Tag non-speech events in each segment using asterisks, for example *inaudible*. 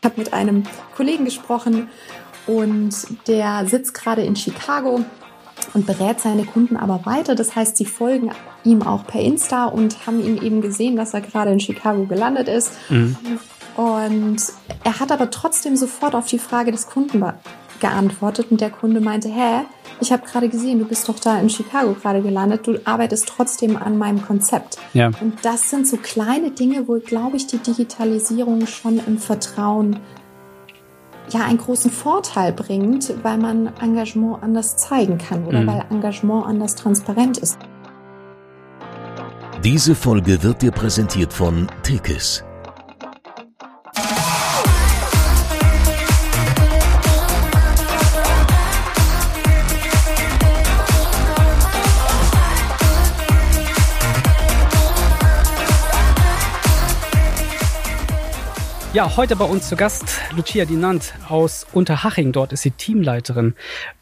Ich habe mit einem Kollegen gesprochen und der sitzt gerade in Chicago und berät seine Kunden aber weiter. Das heißt, sie folgen ihm auch per Insta und haben ihm eben gesehen, dass er gerade in Chicago gelandet ist. Mhm. Und er hat aber trotzdem sofort auf die Frage des Kunden geantwortet und der Kunde meinte, hä, ich habe gerade gesehen, du bist doch da in Chicago gerade gelandet, du arbeitest trotzdem an meinem Konzept. Ja. Und das sind so kleine Dinge, wo, glaube ich, die Digitalisierung schon im Vertrauen ja einen großen Vorteil bringt, weil man Engagement anders zeigen kann oder mhm. weil Engagement anders transparent ist. Diese Folge wird dir präsentiert von Tekes Ja, heute bei uns zu Gast Lucia Dinant aus Unterhaching. Dort ist sie Teamleiterin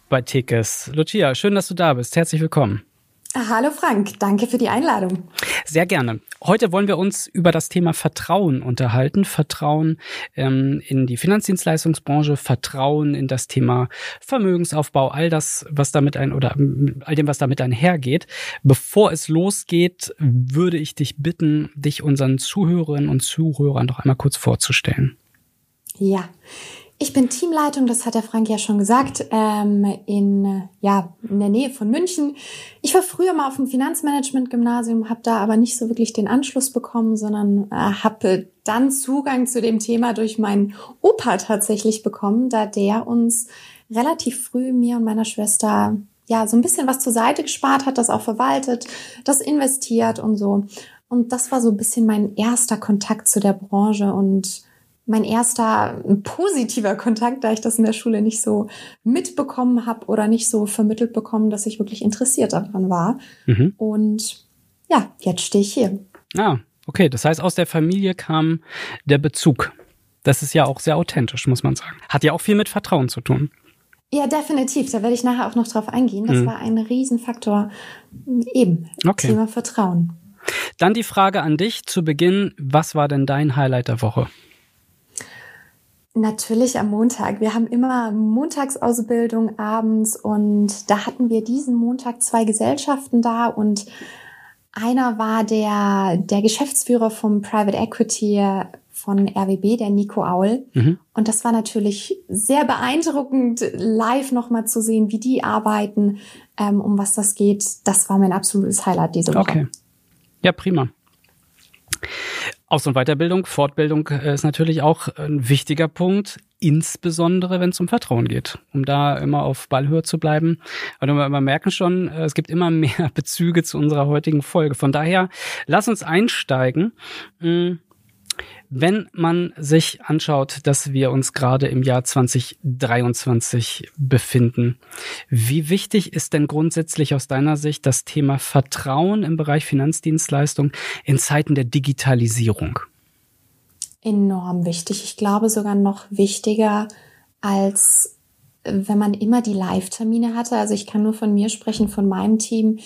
bei Tickes. Lucia, schön, dass du da bist. Herzlich willkommen. Hallo Frank, danke für die Einladung. Sehr gerne. Heute wollen wir uns über das Thema Vertrauen unterhalten. Vertrauen ähm, in die Finanzdienstleistungsbranche, Vertrauen in das Thema Vermögensaufbau, all das, was damit ein oder all dem, was damit einhergeht. Bevor es losgeht, würde ich dich bitten, dich unseren Zuhörerinnen und Zuhörern noch einmal kurz vorzustellen. Ja, ich bin Teamleitung, das hat der Frank ja schon gesagt, ähm, in, ja, in der Nähe von München. Ich war früher mal auf dem Finanzmanagement-Gymnasium, habe da aber nicht so wirklich den Anschluss bekommen, sondern äh, habe dann Zugang zu dem Thema durch meinen Opa tatsächlich bekommen, da der uns relativ früh, mir und meiner Schwester, ja, so ein bisschen was zur Seite gespart hat, das auch verwaltet, das investiert und so. Und das war so ein bisschen mein erster Kontakt zu der Branche und mein erster positiver Kontakt, da ich das in der Schule nicht so mitbekommen habe oder nicht so vermittelt bekommen, dass ich wirklich interessiert daran war. Mhm. Und ja, jetzt stehe ich hier. Ah, okay. Das heißt, aus der Familie kam der Bezug. Das ist ja auch sehr authentisch, muss man sagen. Hat ja auch viel mit Vertrauen zu tun. Ja, definitiv. Da werde ich nachher auch noch drauf eingehen. Das mhm. war ein Riesenfaktor. Eben. Okay. Thema Vertrauen. Dann die Frage an dich zu Beginn. Was war denn dein Highlight der Woche? Natürlich am Montag. Wir haben immer Montagsausbildung abends und da hatten wir diesen Montag zwei Gesellschaften da und einer war der, der Geschäftsführer vom Private Equity von RWB, der Nico Aul. Mhm. Und das war natürlich sehr beeindruckend, live nochmal zu sehen, wie die arbeiten, ähm, um was das geht. Das war mein absolutes Highlight diese Woche. Okay. Ja, prima. Aus- und Weiterbildung, Fortbildung äh, ist natürlich auch ein wichtiger Punkt, insbesondere wenn es um Vertrauen geht, um da immer auf Ballhöhe zu bleiben. Und wir merken schon, äh, es gibt immer *laughs* mehr Bezüge zu unserer heutigen Folge. Von daher, lass uns einsteigen. Hm, wenn man sich anschaut, dass wir uns gerade im Jahr 2023 befinden, wie wichtig ist denn grundsätzlich aus deiner Sicht das Thema Vertrauen im Bereich Finanzdienstleistung in Zeiten der Digitalisierung? Enorm wichtig. Ich glaube sogar noch wichtiger als wenn man immer die Live-Termine hatte. Also ich kann nur von mir sprechen, von meinem Team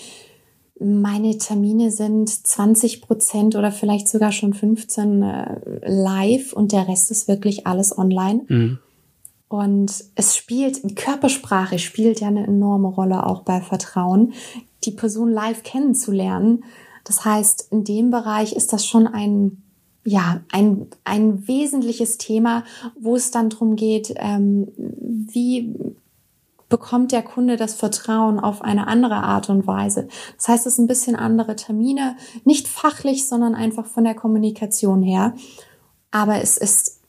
meine Termine sind 20 Prozent oder vielleicht sogar schon 15 äh, live und der Rest ist wirklich alles online. Mhm. Und es spielt, Körpersprache spielt ja eine enorme Rolle auch bei Vertrauen, die Person live kennenzulernen. Das heißt, in dem Bereich ist das schon ein, ja, ein, ein wesentliches Thema, wo es dann darum geht, ähm, wie bekommt der Kunde das Vertrauen auf eine andere Art und Weise. Das heißt, es sind ein bisschen andere Termine, nicht fachlich, sondern einfach von der Kommunikation her. Aber es ist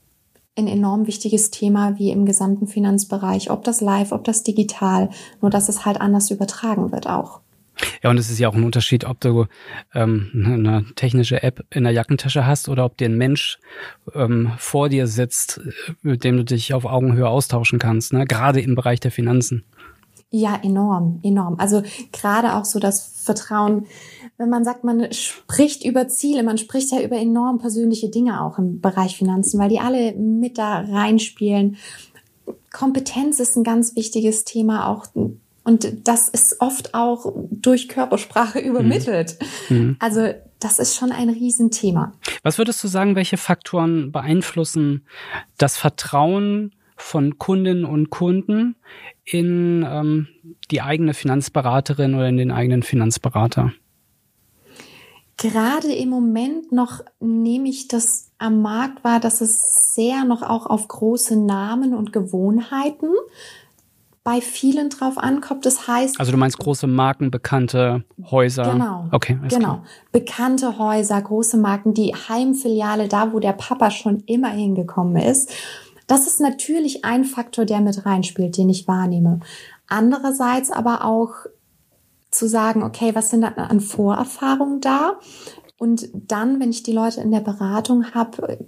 ein enorm wichtiges Thema wie im gesamten Finanzbereich, ob das live, ob das digital, nur dass es halt anders übertragen wird auch. Ja, und es ist ja auch ein Unterschied, ob du ähm, eine technische App in der Jackentasche hast oder ob dir ein Mensch ähm, vor dir sitzt, mit dem du dich auf Augenhöhe austauschen kannst, ne? gerade im Bereich der Finanzen. Ja, enorm, enorm. Also gerade auch so das Vertrauen, wenn man sagt, man spricht über Ziele, man spricht ja über enorm persönliche Dinge auch im Bereich Finanzen, weil die alle mit da reinspielen. Kompetenz ist ein ganz wichtiges Thema, auch Und das ist oft auch durch Körpersprache *laughs* übermittelt. Mhm. Also das ist schon ein Riesenthema. Was würdest du sagen, welche Faktoren beeinflussen das Vertrauen von Kundinnen und Kunden in ähm, die eigene Finanzberaterin oder in den eigenen Finanzberater? Gerade im Moment noch nehme ich das am Markt wahr, dass es sehr noch auch auf große Namen und Gewohnheiten bei vielen drauf ankommt. Das heißt. Also du meinst große Marken, bekannte Häuser. Genau. Okay. Genau. Klar. Bekannte Häuser, große Marken, die Heimfiliale, da wo der Papa schon immer hingekommen ist. Das ist natürlich ein Faktor, der mit reinspielt, den ich wahrnehme. Andererseits aber auch zu sagen, okay, was sind an Vorerfahrungen da? Und dann, wenn ich die Leute in der Beratung habe,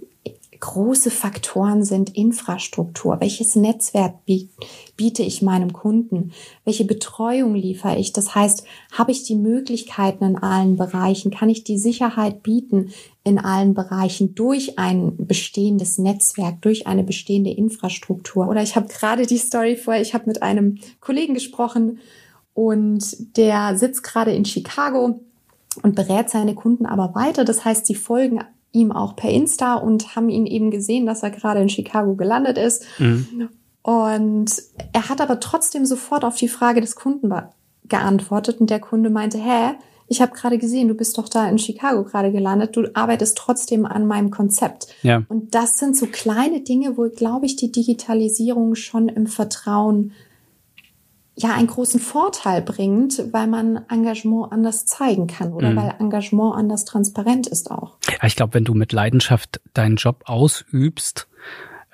große Faktoren sind Infrastruktur. Welches Netzwerk biete ich meinem Kunden? Welche Betreuung liefere ich? Das heißt, habe ich die Möglichkeiten in allen Bereichen? Kann ich die Sicherheit bieten in allen Bereichen durch ein bestehendes Netzwerk, durch eine bestehende Infrastruktur? Oder ich habe gerade die Story vorher, ich habe mit einem Kollegen gesprochen und der sitzt gerade in Chicago und berät seine Kunden aber weiter. Das heißt, sie folgen ihm auch per Insta und haben ihn eben gesehen, dass er gerade in Chicago gelandet ist. Mhm. Und er hat aber trotzdem sofort auf die Frage des Kunden geantwortet und der Kunde meinte, hä, ich habe gerade gesehen, du bist doch da in Chicago gerade gelandet, du arbeitest trotzdem an meinem Konzept. Ja. Und das sind so kleine Dinge, wo, glaube ich, die Digitalisierung schon im Vertrauen ja einen großen Vorteil bringt, weil man Engagement anders zeigen kann oder mhm. weil Engagement anders transparent ist auch. Ja, ich glaube, wenn du mit Leidenschaft deinen Job ausübst,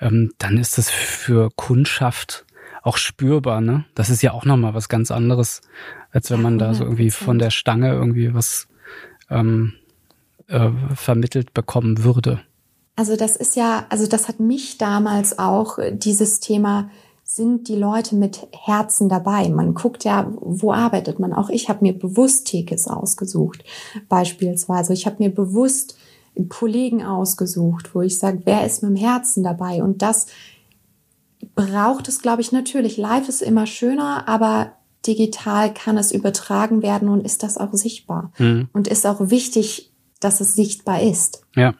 ähm, dann ist das für Kundschaft auch spürbar, ne? Das ist ja auch nochmal was ganz anderes, als wenn man da so irgendwie von der Stange irgendwie was ähm, äh, vermittelt bekommen würde. Also das ist ja, also das hat mich damals auch dieses Thema sind die Leute mit Herzen dabei. Man guckt ja, wo arbeitet man. Auch ich habe mir bewusst Tekes ausgesucht, beispielsweise. Ich habe mir bewusst Kollegen ausgesucht, wo ich sage, wer ist mit dem Herzen dabei? Und das braucht es, glaube ich, natürlich. Live ist immer schöner, aber digital kann es übertragen werden und ist das auch sichtbar. Mhm. Und ist auch wichtig, dass es sichtbar ist. Ja.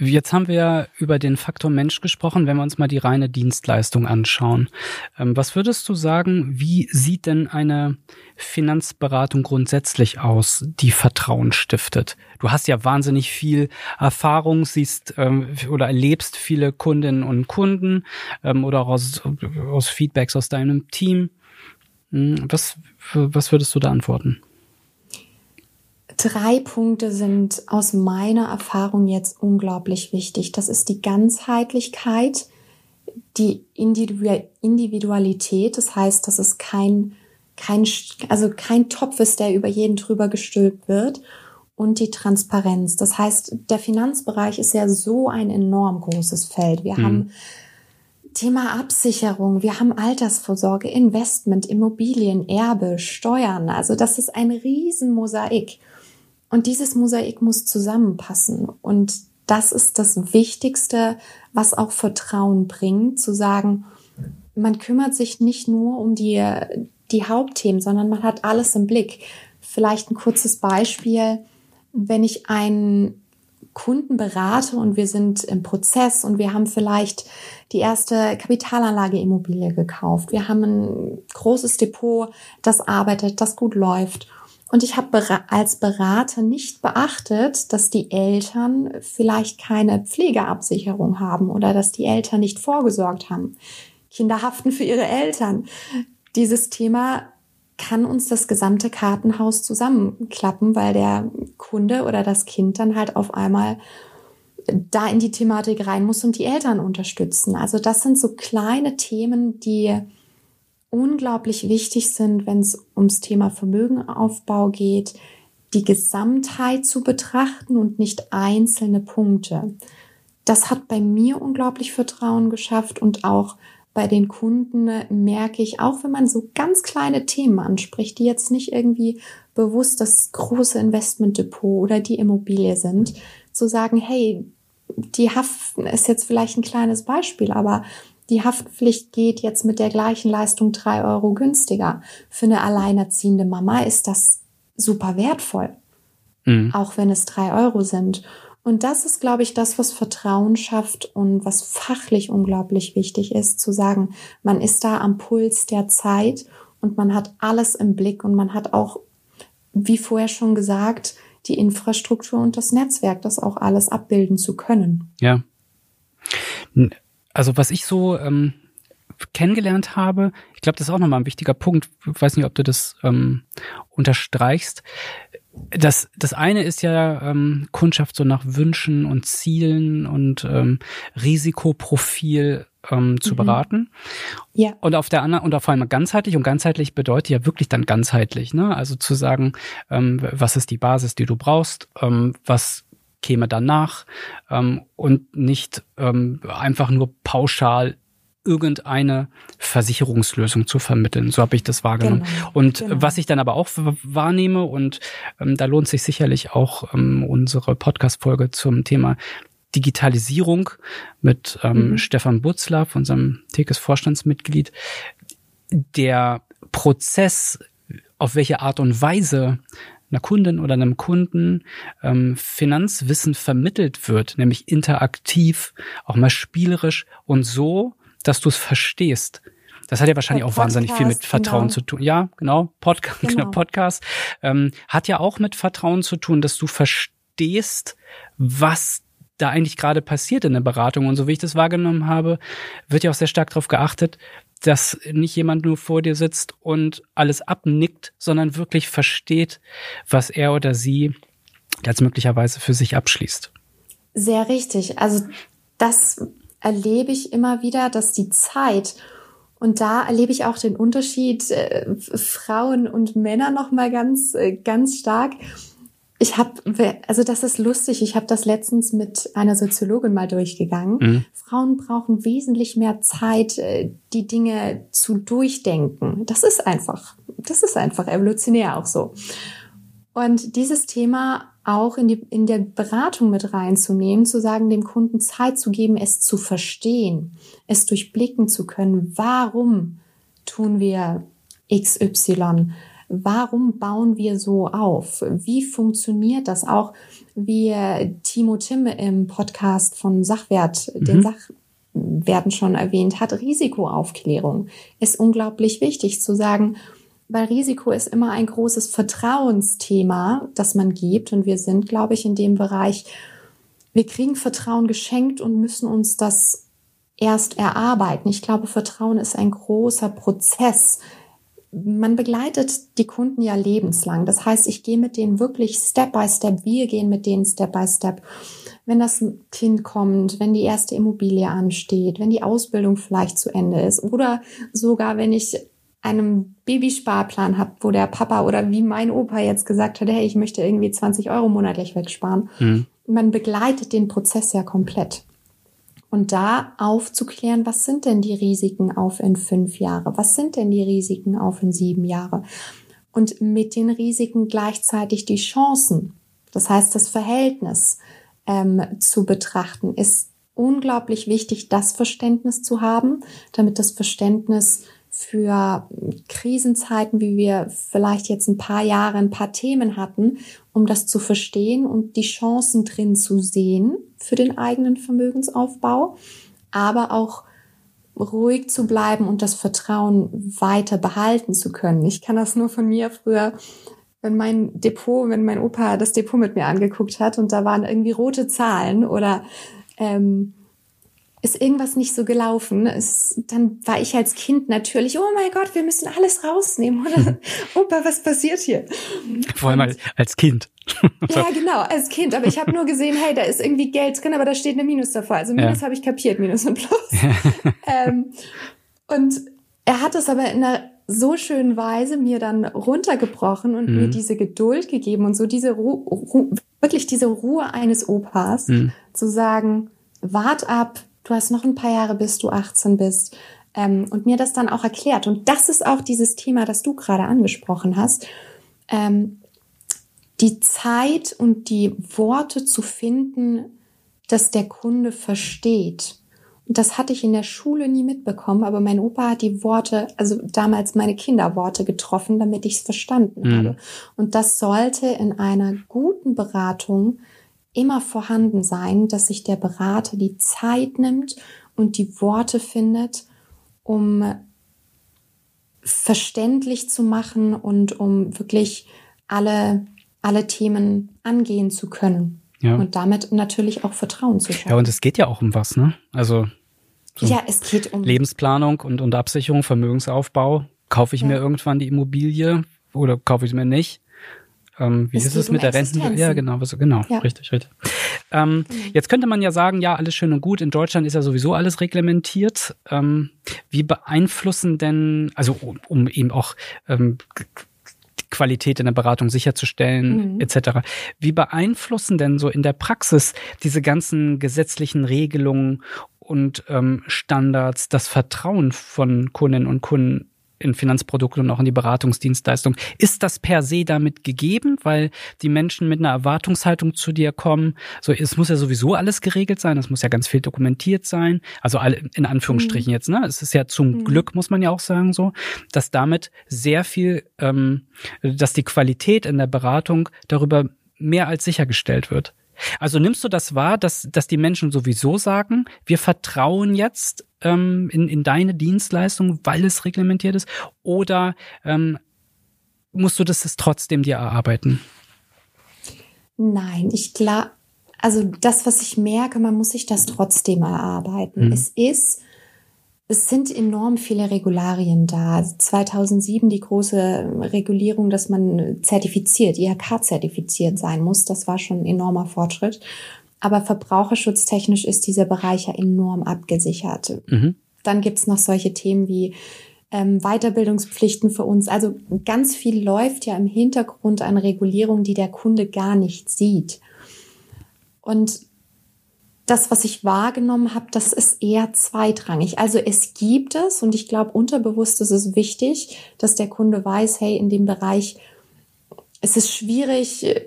Jetzt haben wir über den Faktor Mensch gesprochen, wenn wir uns mal die reine Dienstleistung anschauen. Ähm, was würdest du sagen, wie sieht denn eine Finanzberatung grundsätzlich aus, die Vertrauen stiftet? Du hast ja wahnsinnig viel Erfahrung, siehst ähm, oder erlebst viele Kundinnen und Kunden ähm, oder aus, aus Feedbacks aus deinem Team. Hm, was, was würdest du da antworten? Drei Punkte sind aus meiner Erfahrung jetzt unglaublich wichtig. Das ist die Ganzheitlichkeit, die Individualität. Das heißt, dass es kein, kein, also kein Topf ist, der über jeden drüber gestülpt wird. Und die Transparenz. Das heißt, der Finanzbereich ist ja so ein enorm großes Feld. Wir mhm. haben Thema Absicherung, wir haben Altersvorsorge, Investment, Immobilien, Erbe, Steuern. Also das ist ein Riesenmosaik. Und dieses Mosaik muss zusammenpassen. Und das ist das Wichtigste, was auch Vertrauen bringt, zu sagen, man kümmert sich nicht nur um die, die Hauptthemen, sondern man hat alles im Blick. Vielleicht ein kurzes Beispiel. Wenn ich einen Kunden berate und wir sind im Prozess und wir haben vielleicht die erste Kapitalanlage Immobilie gekauft. Wir haben ein großes Depot, das arbeitet, das gut läuft. Und ich habe als Berater nicht beachtet, dass die Eltern vielleicht keine Pflegeabsicherung haben oder dass die Eltern nicht vorgesorgt haben. Kinder haften für ihre Eltern. Dieses Thema kann uns das gesamte Kartenhaus zusammenklappen, weil der Kunde oder das Kind dann halt auf einmal da in die Thematik rein muss und die Eltern unterstützen. Also das sind so kleine Themen, die unglaublich wichtig sind, wenn es ums Thema Vermögenaufbau geht, die Gesamtheit zu betrachten und nicht einzelne Punkte. Das hat bei mir unglaublich Vertrauen geschafft und auch bei den Kunden merke ich, auch wenn man so ganz kleine Themen anspricht, die jetzt nicht irgendwie bewusst das große Investmentdepot oder die Immobilie sind, zu sagen, hey, die Haften ist jetzt vielleicht ein kleines Beispiel, aber die Haftpflicht geht jetzt mit der gleichen Leistung drei Euro günstiger. Für eine alleinerziehende Mama ist das super wertvoll, mhm. auch wenn es drei Euro sind. Und das ist, glaube ich, das, was Vertrauen schafft und was fachlich unglaublich wichtig ist, zu sagen, man ist da am Puls der Zeit und man hat alles im Blick und man hat auch, wie vorher schon gesagt, die Infrastruktur und das Netzwerk, das auch alles abbilden zu können. Ja. Also was ich so ähm, kennengelernt habe, ich glaube, das ist auch nochmal ein wichtiger Punkt. Ich weiß nicht, ob du das ähm, unterstreichst. Das, das eine ist ja ähm, Kundschaft so nach Wünschen und Zielen und ähm, Risikoprofil ähm, zu mhm. beraten. Ja. Und auf der anderen, und auf einmal ganzheitlich, und ganzheitlich bedeutet ja wirklich dann ganzheitlich, ne? Also zu sagen, ähm, was ist die Basis, die du brauchst, ähm, was käme danach ähm, und nicht ähm, einfach nur pauschal irgendeine Versicherungslösung zu vermitteln. So habe ich das wahrgenommen. Genau, und genau. was ich dann aber auch wahrnehme, und ähm, da lohnt sich sicherlich auch ähm, unsere Podcast-Folge zum Thema Digitalisierung mit ähm, mhm. Stefan Butzlaff, unserem Tekes-Vorstandsmitglied, der Prozess, auf welche Art und Weise einer Kundin oder einem Kunden ähm, Finanzwissen vermittelt wird, nämlich interaktiv, auch mal spielerisch und so, dass du es verstehst. Das hat ja wahrscheinlich auch wahnsinnig viel mit Vertrauen genau. zu tun. Ja, genau. Podca *laughs* genau. genau. Podcast ähm, hat ja auch mit Vertrauen zu tun, dass du verstehst, was da eigentlich gerade passiert in der Beratung. Und so wie ich das wahrgenommen habe, wird ja auch sehr stark darauf geachtet, dass nicht jemand nur vor dir sitzt und alles abnickt, sondern wirklich versteht, was er oder sie jetzt möglicherweise für sich abschließt. Sehr richtig. Also das erlebe ich immer wieder, dass die Zeit und da erlebe ich auch den Unterschied äh, Frauen und Männer noch mal ganz äh, ganz stark. Ich habe, also das ist lustig. Ich habe das letztens mit einer Soziologin mal durchgegangen. Mhm. Frauen brauchen wesentlich mehr Zeit, äh, die Dinge zu durchdenken. Das ist einfach, das ist einfach evolutionär auch so. Und dieses Thema auch in, die, in der Beratung mit reinzunehmen, zu sagen, dem Kunden Zeit zu geben, es zu verstehen, es durchblicken zu können. Warum tun wir XY? Warum bauen wir so auf? Wie funktioniert das auch, wie Timo Timm im Podcast von Sachwert, mhm. den Sachwerten schon erwähnt hat, Risikoaufklärung ist unglaublich wichtig zu sagen, weil Risiko ist immer ein großes Vertrauensthema, das man gibt. Und wir sind, glaube ich, in dem Bereich, wir kriegen Vertrauen geschenkt und müssen uns das erst erarbeiten. Ich glaube, Vertrauen ist ein großer Prozess. Man begleitet die Kunden ja lebenslang. Das heißt, ich gehe mit denen wirklich Step by Step. Wir gehen mit denen Step by Step. Wenn das Kind kommt, wenn die erste Immobilie ansteht, wenn die Ausbildung vielleicht zu Ende ist oder sogar wenn ich einem Babysparplan habt, wo der Papa oder wie mein Opa jetzt gesagt hat, hey, ich möchte irgendwie 20 Euro monatlich wegsparen. Mhm. Man begleitet den Prozess ja komplett. Und da aufzuklären, was sind denn die Risiken auf in fünf Jahre? Was sind denn die Risiken auf in sieben Jahre? Und mit den Risiken gleichzeitig die Chancen. Das heißt, das Verhältnis ähm, zu betrachten, ist unglaublich wichtig, das Verständnis zu haben, damit das Verständnis für Krisenzeiten, wie wir vielleicht jetzt ein paar Jahre ein paar Themen hatten, um das zu verstehen und die Chancen drin zu sehen für den eigenen Vermögensaufbau, aber auch ruhig zu bleiben und das Vertrauen weiter behalten zu können. Ich kann das nur von mir früher, wenn mein Depot, wenn mein Opa das Depot mit mir angeguckt hat und da waren irgendwie rote Zahlen oder ähm, ist irgendwas nicht so gelaufen. Es, dann war ich als Kind natürlich, oh mein Gott, wir müssen alles rausnehmen. Oder *laughs* Opa, was passiert hier? Vor allem als, als Kind. *laughs* ja, genau, als Kind. Aber ich habe nur gesehen, hey, da ist irgendwie Geld drin, aber da steht eine Minus davor. Also Minus ja. habe ich kapiert, Minus und Plus. *laughs* ähm, und er hat es aber in einer so schönen Weise mir dann runtergebrochen und mhm. mir diese Geduld gegeben und so diese Ru Ru wirklich diese Ruhe eines Opas mhm. zu sagen, wart ab, du hast noch ein paar Jahre, bis du 18 bist. Ähm, und mir das dann auch erklärt. Und das ist auch dieses Thema, das du gerade angesprochen hast. Ähm, die Zeit und die Worte zu finden, dass der Kunde versteht das hatte ich in der Schule nie mitbekommen, aber mein Opa hat die Worte, also damals meine Kinderworte getroffen, damit ich es verstanden mhm. habe. Und das sollte in einer guten Beratung immer vorhanden sein, dass sich der Berater die Zeit nimmt und die Worte findet, um verständlich zu machen und um wirklich alle, alle Themen angehen zu können. Ja. Und damit natürlich auch Vertrauen zu schaffen. Ja, und es geht ja auch um was, ne? Also so ja, es geht um Lebensplanung und, und Absicherung, Vermögensaufbau. Kaufe ich ja. mir irgendwann die Immobilie oder kaufe ich sie mir nicht? Ähm, wie es ist es mit um der Renten? Ja, genau, was, genau, ja. richtig, richtig. Ähm, mhm. Jetzt könnte man ja sagen, ja, alles schön und gut. In Deutschland ist ja sowieso alles reglementiert. Ähm, wie beeinflussen denn, also um, um eben auch ähm, Qualität in der Beratung sicherzustellen, mhm. etc. Wie beeinflussen denn so in der Praxis diese ganzen gesetzlichen Regelungen und ähm, Standards das Vertrauen von Kundinnen und Kunden in Finanzprodukte und auch in die Beratungsdienstleistung. Ist das per se damit gegeben, weil die Menschen mit einer Erwartungshaltung zu dir kommen? So, es muss ja sowieso alles geregelt sein, es muss ja ganz viel dokumentiert sein. Also alle, in Anführungsstrichen mhm. jetzt, ne? Es ist ja zum mhm. Glück, muss man ja auch sagen, so, dass damit sehr viel, ähm, dass die Qualität in der Beratung darüber mehr als sichergestellt wird. Also nimmst du das wahr, dass, dass die Menschen sowieso sagen, wir vertrauen jetzt ähm, in, in deine Dienstleistung, weil es reglementiert ist? Oder ähm, musst du das trotzdem dir erarbeiten? Nein, ich glaube, also das, was ich merke, man muss sich das trotzdem erarbeiten. Mhm. Es ist es sind enorm viele Regularien da. 2007 die große Regulierung, dass man zertifiziert, IHK-zertifiziert sein muss. Das war schon ein enormer Fortschritt. Aber verbraucherschutztechnisch ist dieser Bereich ja enorm abgesichert. Mhm. Dann gibt's noch solche Themen wie ähm, Weiterbildungspflichten für uns. Also ganz viel läuft ja im Hintergrund an Regulierung, die der Kunde gar nicht sieht. Und das, was ich wahrgenommen habe, das ist eher zweitrangig. Also es gibt es und ich glaube, unterbewusst ist es wichtig, dass der Kunde weiß, hey, in dem Bereich es ist schwierig,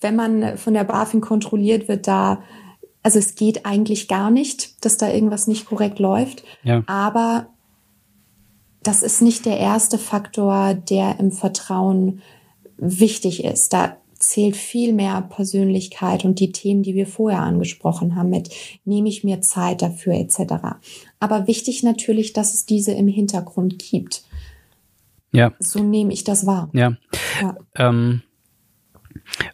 wenn man von der BaFin kontrolliert wird, da, also es geht eigentlich gar nicht, dass da irgendwas nicht korrekt läuft. Ja. Aber das ist nicht der erste Faktor, der im Vertrauen wichtig ist. Da zählt viel mehr Persönlichkeit und die Themen, die wir vorher angesprochen haben, mit nehme ich mir Zeit dafür etc. Aber wichtig natürlich, dass es diese im Hintergrund gibt. Ja. So nehme ich das wahr. Ja. ja. Ähm,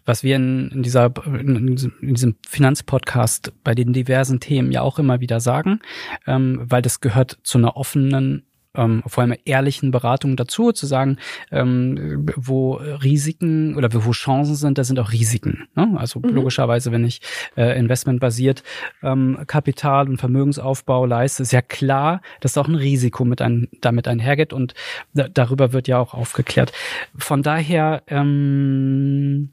was wir in, in dieser in, diesem Finanzpodcast bei den diversen Themen ja auch immer wieder sagen, ähm, weil das gehört zu einer offenen ähm, vor allem ehrlichen Beratung dazu, zu sagen, ähm, wo Risiken oder wo Chancen sind, da sind auch Risiken. Ne? Also mhm. logischerweise, wenn ich äh, investmentbasiert ähm, Kapital und Vermögensaufbau leiste, ist ja klar, dass auch ein Risiko mit ein, damit einhergeht und da, darüber wird ja auch aufgeklärt. Von daher ähm,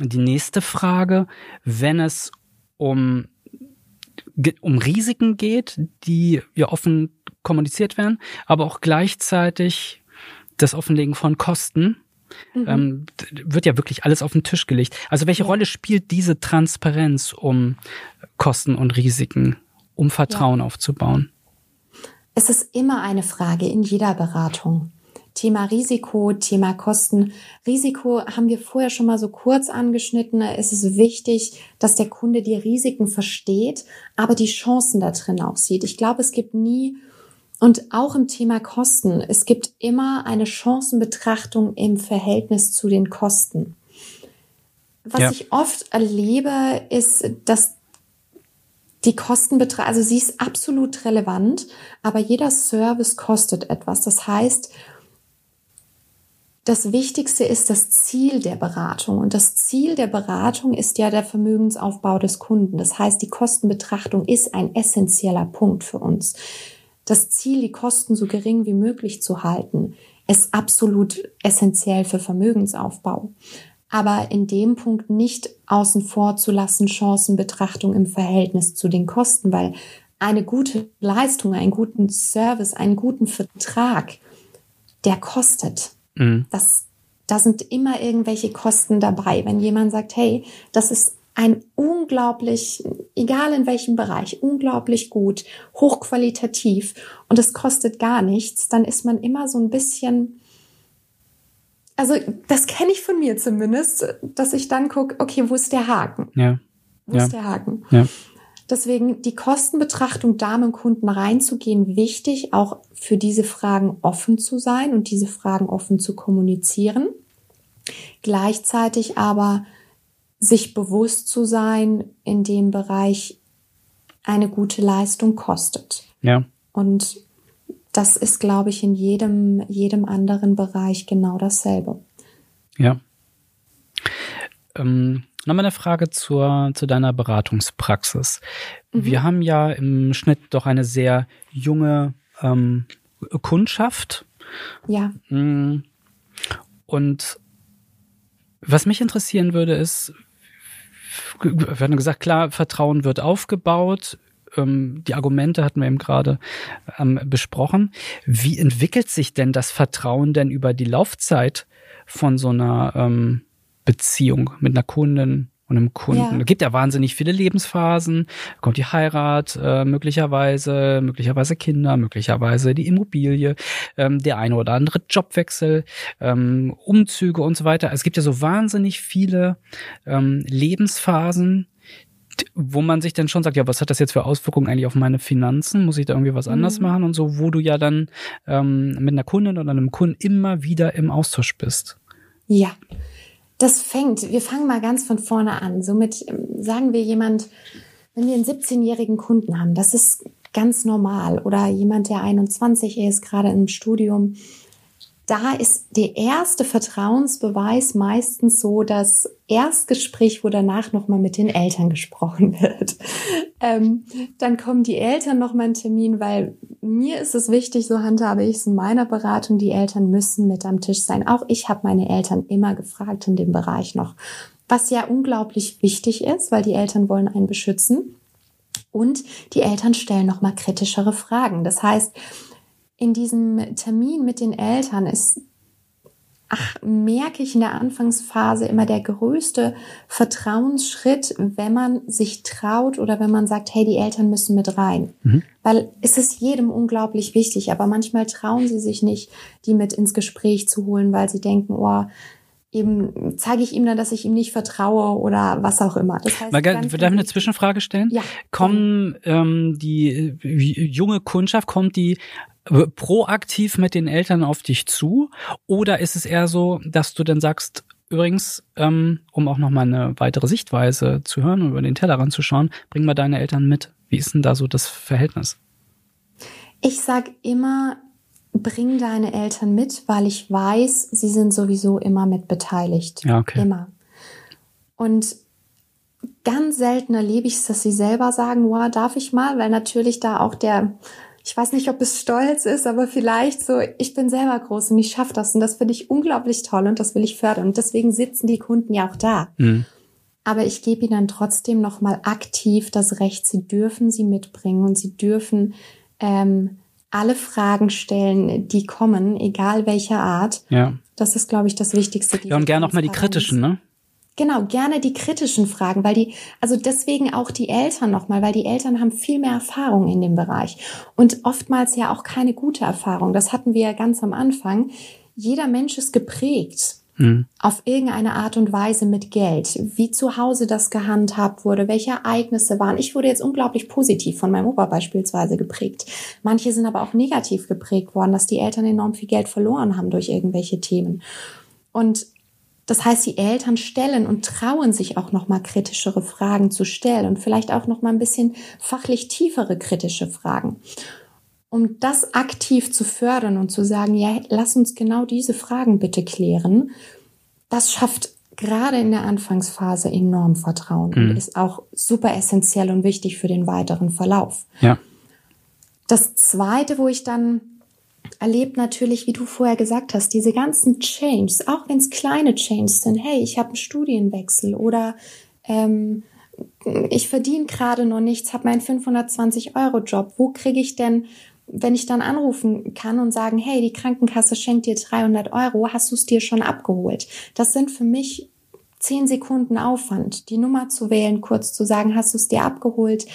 die nächste Frage, wenn es um um Risiken geht, die ja offen kommuniziert werden, aber auch gleichzeitig das Offenlegen von Kosten. Mhm. Ähm, wird ja wirklich alles auf den Tisch gelegt. Also welche ja. Rolle spielt diese Transparenz, um Kosten und Risiken, um Vertrauen ja. aufzubauen? Es ist immer eine Frage in jeder Beratung. Thema Risiko, Thema Kosten. Risiko haben wir vorher schon mal so kurz angeschnitten. Es ist wichtig, dass der Kunde die Risiken versteht, aber die Chancen da drin auch sieht. Ich glaube, es gibt nie und auch im Thema Kosten. Es gibt immer eine Chancenbetrachtung im Verhältnis zu den Kosten. Was ja. ich oft erlebe, ist, dass die Kostenbetrachtung, also sie ist absolut relevant, aber jeder Service kostet etwas. Das heißt, das Wichtigste ist das Ziel der Beratung. Und das Ziel der Beratung ist ja der Vermögensaufbau des Kunden. Das heißt, die Kostenbetrachtung ist ein essentieller Punkt für uns das Ziel, die Kosten so gering wie möglich zu halten, ist absolut essentiell für Vermögensaufbau. Aber in dem Punkt nicht außen vor zu lassen, Chancenbetrachtung im Verhältnis zu den Kosten, weil eine gute Leistung, einen guten Service, einen guten Vertrag, der kostet. Mhm. Das, da sind immer irgendwelche Kosten dabei. Wenn jemand sagt, hey, das ist ein unglaublich, egal in welchem Bereich, unglaublich gut, hochqualitativ und es kostet gar nichts, dann ist man immer so ein bisschen, also das kenne ich von mir zumindest, dass ich dann gucke, okay, wo ist der Haken? Ja. Wo ja. ist der Haken? Ja. Deswegen die Kostenbetrachtung da mit dem Kunden reinzugehen, wichtig, auch für diese Fragen offen zu sein und diese Fragen offen zu kommunizieren. Gleichzeitig aber sich bewusst zu sein, in dem Bereich eine gute Leistung kostet. Ja. Und das ist, glaube ich, in jedem, jedem anderen Bereich genau dasselbe. Ja. Ähm, Nochmal eine Frage zur, zu deiner Beratungspraxis. Mhm. Wir haben ja im Schnitt doch eine sehr junge ähm, Kundschaft. Ja. Mm. Und was mich interessieren würde, ist, wir hatten gesagt, klar, Vertrauen wird aufgebaut. Ähm, die Argumente hatten wir eben gerade ähm, besprochen. Wie entwickelt sich denn das Vertrauen denn über die Laufzeit von so einer ähm, Beziehung mit einer Kundin und einem Kunden. Ja. Es gibt ja wahnsinnig viele Lebensphasen. Da kommt die Heirat, äh, möglicherweise, möglicherweise Kinder, möglicherweise die Immobilie, ähm, der eine oder andere Jobwechsel, ähm, Umzüge und so weiter. Es gibt ja so wahnsinnig viele ähm, Lebensphasen, wo man sich dann schon sagt, ja, was hat das jetzt für Auswirkungen eigentlich auf meine Finanzen? Muss ich da irgendwie was anders mhm. machen und so, wo du ja dann ähm, mit einer Kundin oder einem Kunden immer wieder im Austausch bist. Ja, das fängt, wir fangen mal ganz von vorne an. Somit ähm, sagen wir jemand, wenn wir einen 17-jährigen Kunden haben, das ist ganz normal. Oder jemand, der 21 ist, gerade im Studium, da ist der erste Vertrauensbeweis meistens so das Erstgespräch, wo danach nochmal mit den Eltern gesprochen *laughs* wird. Ähm, dann kommen die Eltern nochmal einen Termin, weil mir ist es wichtig, so handhabe ich es in meiner Beratung, die Eltern müssen mit am Tisch sein. Auch ich habe meine Eltern immer gefragt in dem Bereich noch, was ja unglaublich wichtig ist, weil die Eltern wollen einen beschützen. Und die Eltern stellen nochmal kritischere Fragen. Das heißt, in diesem Termin mit den Eltern ist, ach, merke ich in der Anfangsphase immer der größte Vertrauensschritt, wenn man sich traut oder wenn man sagt, hey, die Eltern müssen mit rein. Mhm. Weil es ist jedem unglaublich wichtig, aber manchmal trauen sie sich nicht, die mit ins Gespräch zu holen, weil sie denken, oh, eben zeige ich ihm dann, dass ich ihm nicht vertraue oder was auch immer. Das heißt, Mal, darf ich eine Zwischenfrage stellen? Ja. Kommen ähm, die äh, junge Kundschaft, kommt die proaktiv mit den Eltern auf dich zu? Oder ist es eher so, dass du dann sagst, übrigens, ähm, um auch nochmal eine weitere Sichtweise zu hören und über den Tellerrand zu schauen, bring mal deine Eltern mit. Wie ist denn da so das Verhältnis? Ich sag immer, bring deine Eltern mit, weil ich weiß, sie sind sowieso immer mit beteiligt. Ja, okay. Immer. Und ganz selten erlebe ich es, dass sie selber sagen, wow, darf ich mal, weil natürlich da auch der ich weiß nicht, ob es Stolz ist, aber vielleicht so, ich bin selber groß und ich schaffe das und das finde ich unglaublich toll und das will ich fördern und deswegen sitzen die Kunden ja auch da. Mhm. Aber ich gebe ihnen trotzdem nochmal aktiv das Recht, sie dürfen sie mitbringen und sie dürfen ähm, alle Fragen stellen, die kommen, egal welcher Art. Ja. Das ist, glaube ich, das Wichtigste. Ja, und gerne nochmal die kritischen, ne? Genau, gerne die kritischen Fragen, weil die, also deswegen auch die Eltern nochmal, weil die Eltern haben viel mehr Erfahrung in dem Bereich und oftmals ja auch keine gute Erfahrung. Das hatten wir ja ganz am Anfang. Jeder Mensch ist geprägt hm. auf irgendeine Art und Weise mit Geld, wie zu Hause das gehandhabt wurde, welche Ereignisse waren. Ich wurde jetzt unglaublich positiv von meinem Opa beispielsweise geprägt. Manche sind aber auch negativ geprägt worden, dass die Eltern enorm viel Geld verloren haben durch irgendwelche Themen. Und das heißt, die Eltern stellen und trauen sich auch noch mal kritischere Fragen zu stellen und vielleicht auch noch mal ein bisschen fachlich tiefere kritische Fragen. Um das aktiv zu fördern und zu sagen, ja, lass uns genau diese Fragen bitte klären, das schafft gerade in der Anfangsphase enorm Vertrauen mhm. und ist auch super essentiell und wichtig für den weiteren Verlauf. Ja. Das zweite, wo ich dann erlebt natürlich, wie du vorher gesagt hast, diese ganzen Changes, auch wenn es kleine Changes sind. Hey, ich habe einen Studienwechsel oder ähm, ich verdiene gerade noch nichts, habe meinen 520 Euro Job. Wo kriege ich denn, wenn ich dann anrufen kann und sagen, hey, die Krankenkasse schenkt dir 300 Euro, hast du es dir schon abgeholt? Das sind für mich zehn Sekunden Aufwand, die Nummer zu wählen, kurz zu sagen, hast du es dir abgeholt?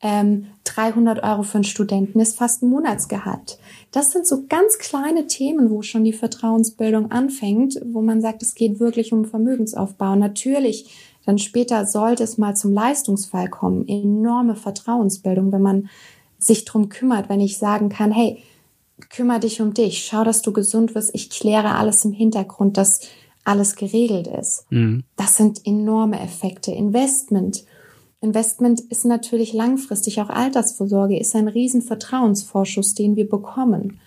Ähm, 300 Euro für einen Studenten ist fast ein Monatsgehalt. Das sind so ganz kleine Themen, wo schon die Vertrauensbildung anfängt, wo man sagt, es geht wirklich um Vermögensaufbau. Natürlich, dann später sollte es mal zum Leistungsfall kommen. Enorme Vertrauensbildung, wenn man sich drum kümmert, wenn ich sagen kann, hey, kümmere dich um dich, schau, dass du gesund wirst, ich kläre alles im Hintergrund, dass alles geregelt ist. Mhm. Das sind enorme Effekte. Investment. Investment ist natürlich langfristig, auch Altersvorsorge ist ein riesen Vertrauensvorschuss, den wir bekommen.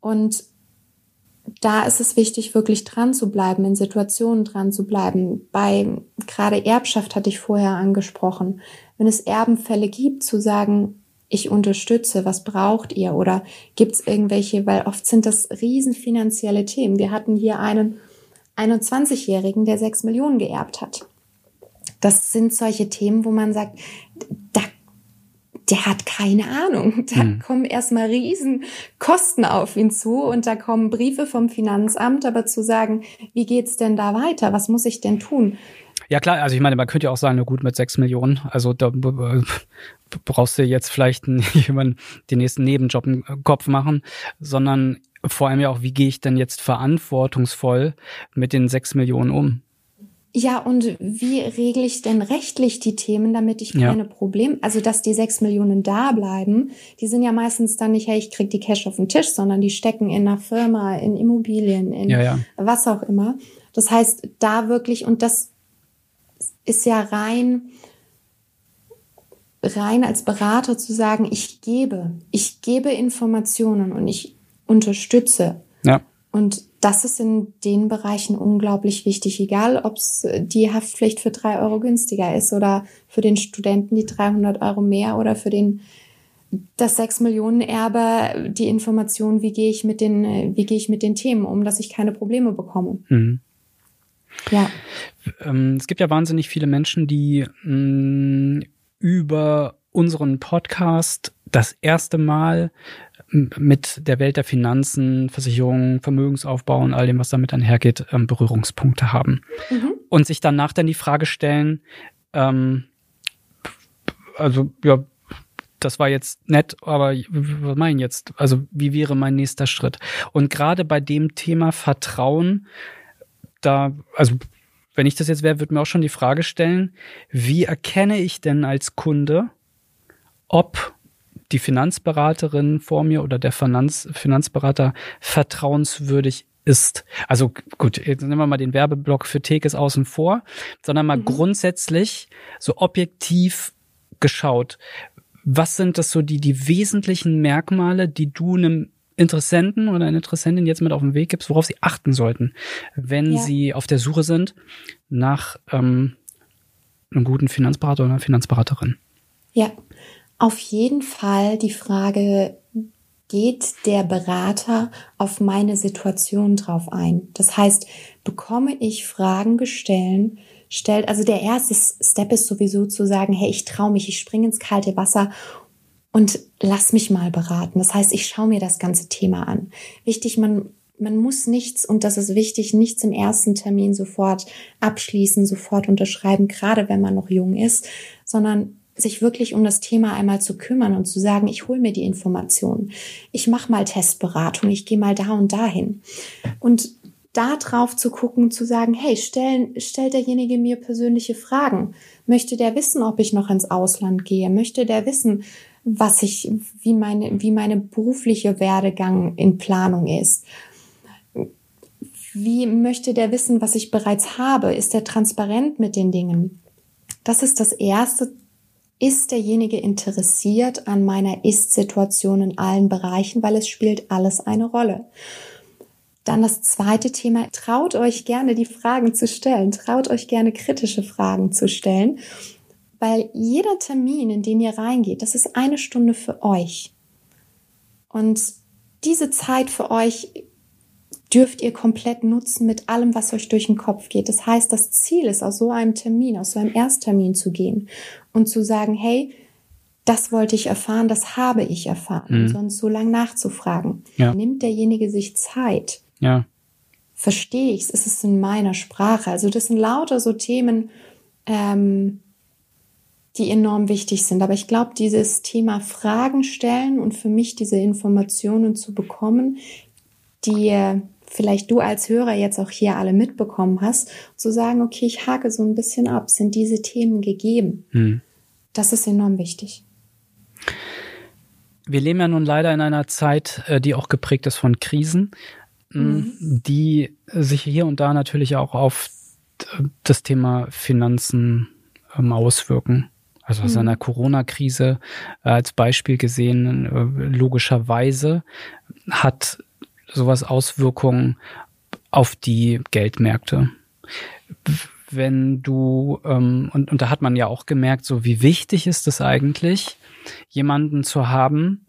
Und da ist es wichtig, wirklich dran zu bleiben, in Situationen dran zu bleiben. Bei gerade Erbschaft hatte ich vorher angesprochen. Wenn es Erbenfälle gibt, zu sagen, ich unterstütze, was braucht ihr? Oder gibt es irgendwelche, weil oft sind das riesen finanzielle Themen. Wir hatten hier einen 21-Jährigen, der sechs Millionen geerbt hat. Das sind solche Themen, wo man sagt, da, der hat keine Ahnung. *laughs* Da hm. kommen erstmal riesen Kosten auf ihn zu und da kommen Briefe vom Finanzamt, aber zu sagen, wie geht's denn da weiter? Was muss ich denn tun? Ja klar, also ich meine, man könnte ja auch sagen, na gut, mit sechs Millionen, also da brauchst du jetzt vielleicht *laughs* jemanden den nächsten Nebenjob im Kopf machen, sondern vor allem ja auch, wie gehe ich denn jetzt verantwortungsvoll mit den sechs Millionen um? Ja, und wie regle ich denn rechtlich die Themen, damit ich keine ja. Probleme, also dass die sechs Millionen da bleiben, die sind ja meistens dann nicht, hey, ich krieg die Cash auf den Tisch, sondern die stecken in einer Firma, in Immobilien, in ja, ja. was auch immer. Das heißt, da wirklich, und das ist ja rein, rein als Berater zu sagen, ich gebe, ich gebe Informationen und ich unterstütze. Ja. Und das ist in den Bereichen unglaublich wichtig, egal ob es die Haftpflicht für drei Euro günstiger ist oder für den Studenten die 300 Euro mehr oder für den das sechs Millionen Erbe die Information, wie gehe ich mit den, wie gehe ich mit den Themen um, dass ich keine Probleme bekomme. Mhm. Ja. Ähm, es gibt ja wahnsinnig viele Menschen, die mh, mm, über unseren Podcast das erste Mal mit der Welt der Finanzen, Versicherungen, Vermögensaufbau und all dem, was damit einhergeht, ähm, Berührungspunkte haben. Mhm. Und sich danach dann die Frage stellen, ähm, also ja, das war jetzt nett, aber was meine ich jetzt? Also wie wäre mein nächster Schritt? Und gerade bei dem Thema Vertrauen, da, also wenn ich das jetzt wäre, würde mir auch schon die Frage stellen, wie erkenne ich denn als Kunde, ob die Finanzberaterin vor mir oder der Finanz, Finanzberater vertrauenswürdig ist. Also gut, jetzt nehmen wir mal den Werbeblock für Tekes außen vor, sondern mal mhm. grundsätzlich so objektiv geschaut. Was sind das so die, die wesentlichen Merkmale, die du einem Interessenten oder einer Interessentin jetzt mit auf den Weg gibst, worauf sie achten sollten, wenn ja. sie auf der Suche sind nach ähm, einem guten Finanzberater oder einer Finanzberaterin? Ja, auf jeden Fall die Frage, geht der Berater auf meine Situation drauf ein? Das heißt, bekomme ich Fragen gestellt, stellt, also der erste Step ist sowieso zu sagen, hey, ich traue mich, ich springe ins kalte Wasser und lass mich mal beraten. Das heißt, ich schaue mir das ganze Thema an. Wichtig, man man muss nichts, und das ist wichtig, nichts im ersten Termin sofort abschließen, sofort unterschreiben, gerade wenn man noch jung ist, sondern sich wirklich um das Thema einmal zu kümmern und zu sagen, ich hole mir die Informationen, ich mache mal Testberatung, ich gehe mal da und dahin. Und da drauf zu gucken, zu sagen, hey, stellen, stellt derjenige mir persönliche Fragen? Möchte der wissen, ob ich noch ins Ausland gehe? Möchte der wissen, was ich, wie meine, wie meine berufliche Werdegang in Planung ist? Wie möchte der wissen, was ich bereits habe? Ist er transparent mit den Dingen? Das ist das erste, ist derjenige interessiert an meiner Ist-Situation in allen Bereichen, weil es spielt alles eine Rolle. Dann das zweite Thema, traut euch gerne die Fragen zu stellen, traut euch gerne kritische Fragen zu stellen, weil jeder Termin, in den ihr reingeht, das ist eine Stunde für euch. Und diese Zeit für euch dürft ihr komplett nutzen mit allem, was euch durch den Kopf geht. Das heißt, das Ziel ist, aus so einem Termin, aus so einem Ersttermin zu gehen und zu sagen, hey, das wollte ich erfahren, das habe ich erfahren. Mhm. Sonst so lange nachzufragen. Ja. Nimmt derjenige sich Zeit ja. verstehe ich es? Ist es in meiner Sprache? Also das sind lauter so Themen, ähm, die enorm wichtig sind. Aber ich glaube, dieses Thema Fragen stellen und für mich diese Informationen zu bekommen, die vielleicht du als Hörer jetzt auch hier alle mitbekommen hast, zu sagen, okay, ich hake so ein bisschen ab, sind diese Themen gegeben? Hm. Das ist enorm wichtig. Wir leben ja nun leider in einer Zeit, äh, die auch geprägt ist von Krisen, mhm. die sich hier und da natürlich auch auf das Thema Finanzen ähm, auswirken. Also aus mhm. einer Corona-Krise äh, als Beispiel gesehen, äh, logischerweise hat sowas Auswirkungen auf die Geldmärkte. Wenn du, ähm, und, und da hat man ja auch gemerkt, so wie wichtig ist es eigentlich, jemanden zu haben,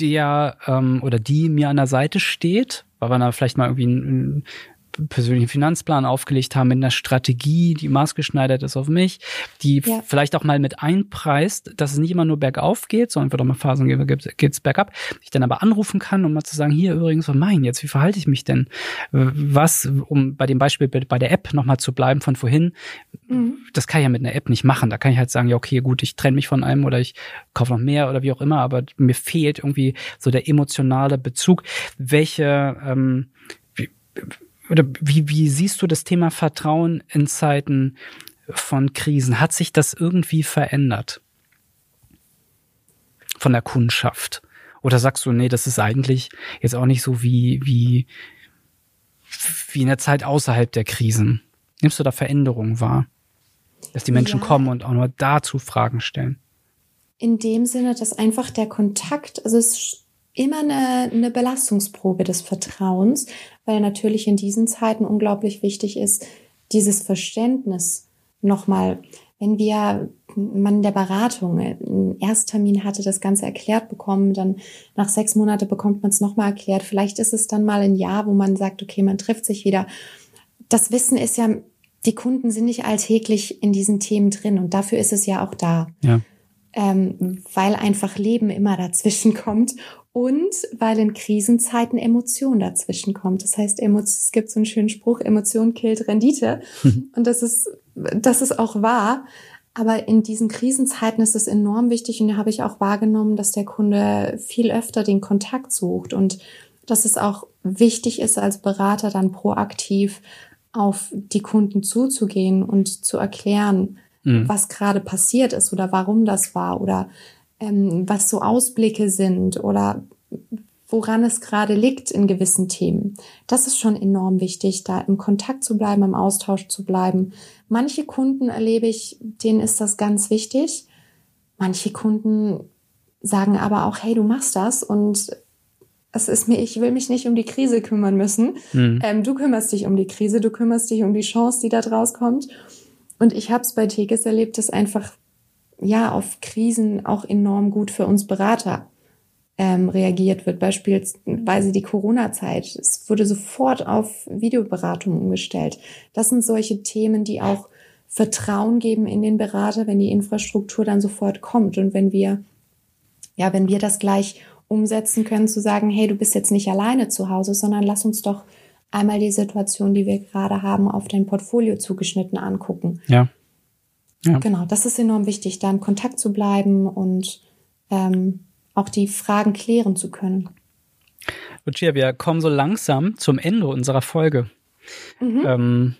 der ähm, oder die mir an der Seite steht, weil man da vielleicht mal irgendwie ein, persönlichen Finanzplan aufgelegt haben mit einer Strategie, die maßgeschneidert ist auf mich, die ja. vielleicht auch mal mit einpreist, dass es nicht immer nur bergauf geht, sondern wird auch mal Phasen geben, geht es bergab. Ich dann aber anrufen kann, um mal zu sagen, hier übrigens, was mein jetzt, wie verhalte ich mich denn? Was, um bei dem Beispiel bei der App nochmal zu bleiben von vorhin, mhm. das kann ich ja mit einer App nicht machen. Da kann ich halt sagen, ja, okay, gut, ich trenne mich von einem oder ich kaufe noch mehr oder wie auch immer, aber mir fehlt irgendwie so der emotionale Bezug. Welche ähm, oder wie, wie siehst du das Thema Vertrauen in Zeiten von Krisen? Hat sich das irgendwie verändert? Von der Kundschaft? Oder sagst du, nee, das ist eigentlich jetzt auch nicht so wie, wie, wie in der Zeit außerhalb der Krisen? Nimmst du da Veränderungen wahr? Dass die Menschen ja. kommen und auch nur dazu Fragen stellen? In dem Sinne, dass einfach der Kontakt, also es immer eine, eine Belastungsprobe des Vertrauens, weil natürlich in diesen Zeiten unglaublich wichtig ist, dieses Verständnis nochmal, wenn wir man in der Beratung einen Ersttermin hatte, das Ganze erklärt bekommen, dann nach sechs Monate bekommt man es nochmal erklärt. Vielleicht ist es dann mal ein Jahr, wo man sagt, okay, man trifft sich wieder. Das Wissen ist ja, die Kunden sind nicht alltäglich in diesen Themen drin und dafür ist es ja auch da. Ja. Ähm, weil einfach Leben immer dazwischen *laughs* kommt und weil in Krisenzeiten Emotion dazwischen kommt. Das heißt, es gibt so einen schönen Spruch, Emotion killt Rendite. *laughs* und das ist, das ist auch wahr. Aber in diesen Krisenzeiten ist es enorm wichtig und da habe ich auch wahrgenommen, dass der Kunde viel öfter den Kontakt sucht und dass es auch wichtig ist, als Berater dann proaktiv auf die Kunden zuzugehen und zu erklären, mhm. was gerade passiert ist oder warum das war oder ähm, was so Ausblicke sind oder woran es gerade liegt in gewissen Themen. Das ist schon enorm wichtig, da im Kontakt zu bleiben, im Austausch zu bleiben. Manche Kunden erlebe ich, denen ist das ganz wichtig. Manche Kunden sagen aber auch, hey, du machst das und es ist mir, ich will mich nicht um die Krise kümmern müssen. Mhm. Ähm, du kümmerst dich um die Krise, du kümmerst dich um die Chance, die da draus kommt. Und ich habe es bei Tekes erlebt, dass einfach ja auf Krisen auch enorm gut für uns Berater ähm, reagiert wird. Beispielsweise die Corona-Zeit. Es wurde sofort auf Videoberatung umgestellt. Das sind solche Themen, die auch Vertrauen geben in den Berater, wenn die Infrastruktur dann sofort kommt und wenn wir, ja, wenn wir das gleich umsetzen können, zu sagen, hey, du bist jetzt nicht alleine zu Hause, sondern lass uns doch einmal die Situation, die wir gerade haben, auf dein Portfolio zugeschnitten angucken. Ja. Ja. Genau, das ist enorm wichtig, da im Kontakt zu bleiben und ähm, auch die Fragen klären zu können. Lucia, wir kommen so langsam zum Ende unserer Folge. Mhm. Ähm,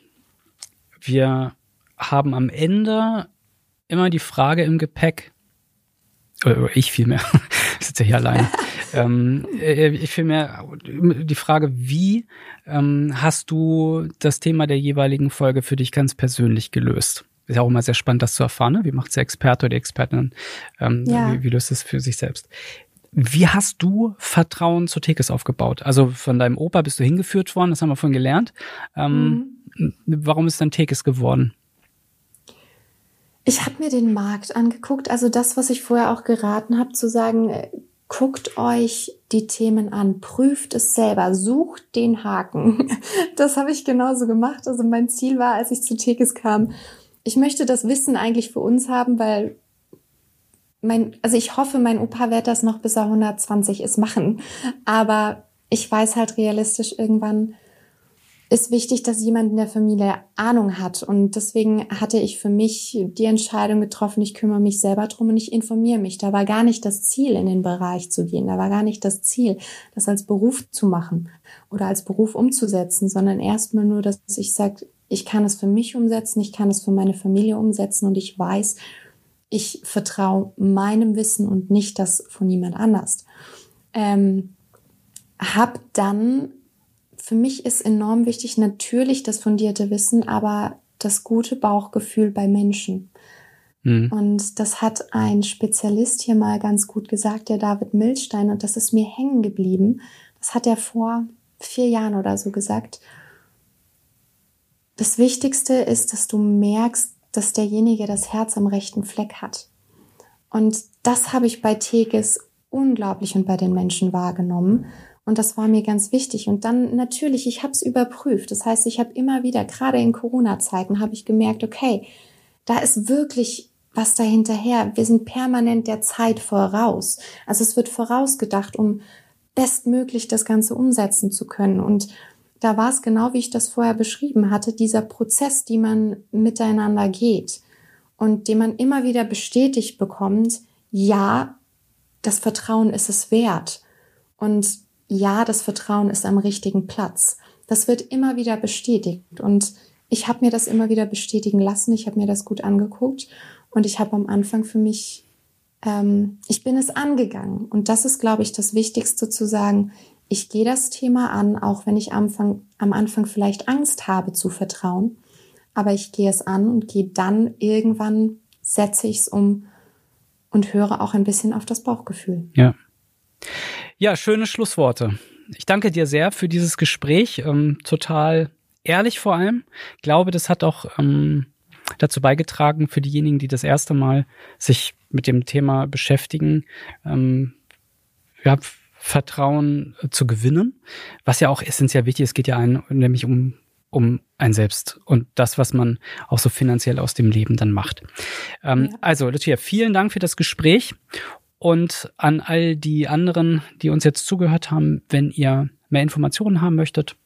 wir haben am Ende immer die Frage im Gepäck, oder ich vielmehr, *laughs* ich sitze ja hier allein. *laughs* ähm, äh, ich vielmehr die Frage, wie ähm, hast du das Thema der jeweiligen Folge für dich ganz persönlich gelöst? Ist ja auch immer sehr spannend, das zu erfahren. Ne? Wie macht der Experte oder die Expertin? Ähm, ja. wie, wie löst es für sich selbst? Wie hast du Vertrauen zu Tekes aufgebaut? Also von deinem Opa bist du hingeführt worden, das haben wir vorhin gelernt. Ähm, mhm. Warum ist dann Tekes geworden? Ich habe mir den Markt angeguckt, also das, was ich vorher auch geraten habe, zu sagen, äh, guckt euch die Themen an, prüft es selber, sucht den Haken. *laughs* Das habe ich genauso gemacht. Also mein Ziel war, als ich zu Tekes kam, ich möchte das Wissen eigentlich für uns haben, weil mein, also ich hoffe, mein Opa wird das noch bis er 120 ist machen. Aber ich weiß halt realistisch irgendwann, ist wichtig, dass jemand in der Familie Ahnung hat. Und deswegen hatte ich für mich die Entscheidung getroffen, ich kümmere mich selber drum und ich informiere mich. Da war gar nicht das Ziel, in den Bereich zu gehen. Da war gar nicht das Ziel, das als Beruf zu machen oder als Beruf umzusetzen, sondern erstmal nur, dass ich sage, ich kann es für mich umsetzen, ich kann es für meine Familie umsetzen und ich weiß, ich vertraue meinem Wissen und nicht das von jemand anders. Ähm, hab dann für mich ist enorm wichtig natürlich das fundierte Wissen, aber das gute Bauchgefühl bei Menschen. Mhm. Und das hat ein Spezialist hier mal ganz gut gesagt, der David Milstein, und das ist mir hängen geblieben. Das hat er vor vier Jahren oder so gesagt. Das Wichtigste ist, dass du merkst, dass derjenige das Herz am rechten Fleck hat. Und das habe ich bei Teges unglaublich und bei den Menschen wahrgenommen. Und das war mir ganz wichtig. Und dann natürlich, ich habe es überprüft. Das heißt, ich habe immer wieder, gerade in Corona-Zeiten, habe ich gemerkt, okay, da ist wirklich was dahinterher. Wir sind permanent der Zeit voraus. Also es wird vorausgedacht, um bestmöglich das Ganze umsetzen zu können. Und da war es genau, wie ich das vorher beschrieben hatte, dieser Prozess, die man miteinander geht und den man immer wieder bestätigt bekommt, ja, das Vertrauen ist es wert. Und ja, das Vertrauen ist am richtigen Platz. Das wird immer wieder bestätigt und ich habe mir das immer wieder bestätigen lassen. Ich habe mir das gut angeguckt und ich habe am Anfang für mich, ähm, ich bin es angegangen und das ist, glaube ich, das Wichtigste zu sagen. Ich gehe das Thema an, auch wenn ich am Anfang, am Anfang vielleicht Angst habe zu vertrauen, aber ich gehe es an und gehe dann irgendwann setze ich es um und höre auch ein bisschen auf das Bauchgefühl. Ja. Ja, schöne Schlussworte. Ich danke dir sehr für dieses Gespräch. Ähm, total ehrlich vor allem. Ich glaube, das hat auch ähm, dazu beigetragen für diejenigen, die das erste Mal sich mit dem Thema beschäftigen, ähm, ja, Vertrauen zu gewinnen, was ja auch essentiell wichtig ist. Es geht ja ein, nämlich um um ein Selbst und das, was man auch so finanziell aus dem Leben dann macht. Ähm, ja. Also, Lucia, vielen Dank für das Gespräch und an all die anderen, die uns jetzt zugehört haben, wenn ihr mehr Informationen haben möchtet,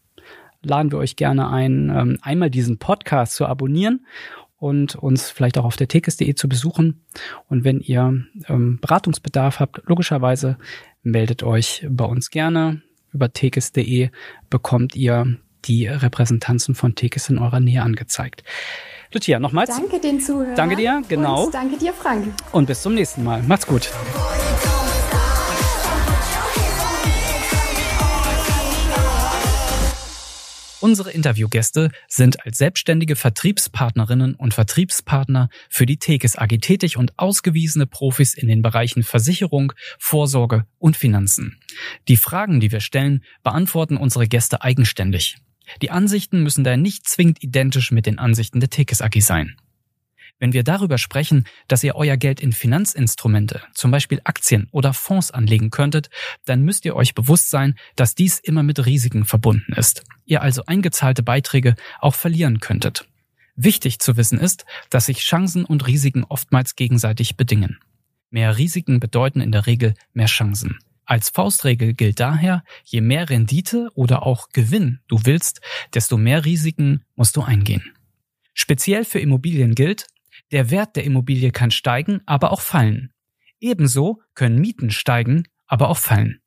laden wir euch gerne ein, ähm, einmal diesen Podcast zu abonnieren und uns vielleicht auch auf der tekes.de zu besuchen. Und wenn ihr ähm, Beratungsbedarf habt, logischerweise meldet euch bei uns gerne. Über tekes.de bekommt ihr die Repräsentanzen von Tekes in eurer Nähe angezeigt. Lucia, nochmals. Danke den Zuhörern. Danke dir, genau. Und danke dir, Frank. Und bis zum nächsten Mal. Macht's gut. Unsere Interviewgäste sind als selbstständige Vertriebspartnerinnen und Vertriebspartner für die Tekes AG tätig und ausgewiesene Profis in den Bereichen Versicherung, Vorsorge und Finanzen. Die Fragen, die wir stellen, beantworten unsere Gäste eigenständig. Die Ansichten müssen daher nicht zwingend identisch mit den Ansichten der Tekes AG sein. Wenn wir darüber sprechen, dass ihr euer Geld in Finanzinstrumente, zum Beispiel Aktien oder Fonds anlegen könntet, dann müsst ihr euch bewusst sein, dass dies immer mit Risiken verbunden ist. Ihr also eingezahlte Beiträge auch verlieren könntet. Wichtig zu wissen ist, dass sich Chancen und Risiken oftmals gegenseitig bedingen. Mehr Risiken bedeuten in der Regel mehr Chancen. Als Faustregel gilt daher, je mehr Rendite oder auch Gewinn du willst, desto mehr Risiken musst du eingehen. Speziell für Immobilien gilt, der Wert der Immobilie kann steigen, aber auch fallen. Ebenso können Mieten steigen, aber auch fallen.